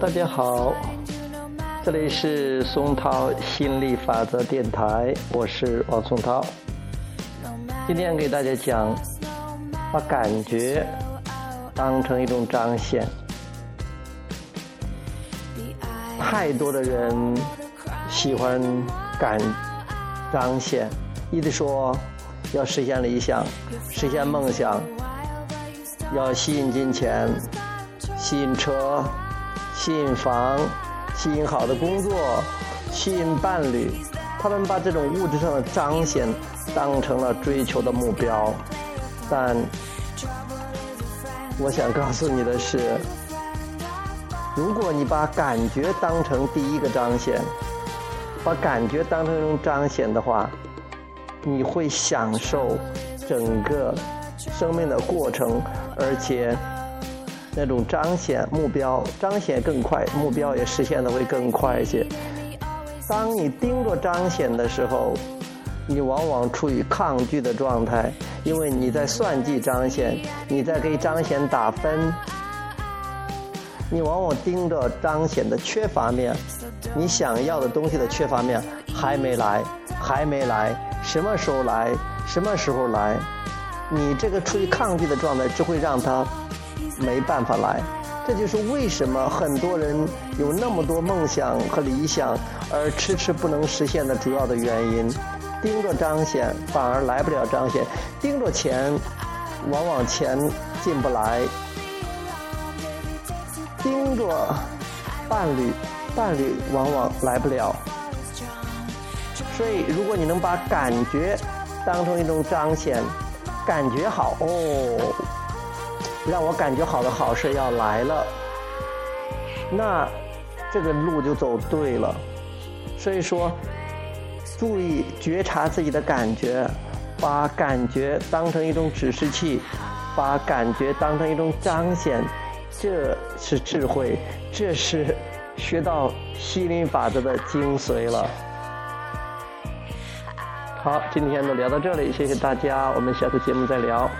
大家好，这里是松涛心理法则电台，我是王松涛。今天给大家讲，把感觉当成一种彰显。太多的人喜欢感彰显，一直说要实现理想，实现梦想，要吸引金钱，吸引车。吸引房，吸引好的工作，吸引伴侣，他们把这种物质上的彰显当成了追求的目标。但我想告诉你的是，如果你把感觉当成第一个彰显，把感觉当成一种彰显的话，你会享受整个生命的过程，而且。那种彰显目标，彰显更快，目标也实现的会更快一些。当你盯着彰显的时候，你往往处于抗拒的状态，因为你在算计彰显，你在给彰显打分。你往往盯着彰显的缺乏面，你想要的东西的缺乏面还没来，还没来，什么时候来？什么时候来？你这个处于抗拒的状态，只会让他。没办法来，这就是为什么很多人有那么多梦想和理想，而迟迟不能实现的主要的原因。盯着彰显，反而来不了彰显；盯着钱，往往钱进不来；盯着伴侣，伴侣往往来不了。所以，如果你能把感觉当成一种彰显，感觉好哦。让我感觉好的好事要来了，那这个路就走对了。所以说，注意觉察自己的感觉，把感觉当成一种指示器，把感觉当成一种彰显，这是智慧，这是学到吸引法则的精髓了。好，今天就聊到这里，谢谢大家，我们下次节目再聊。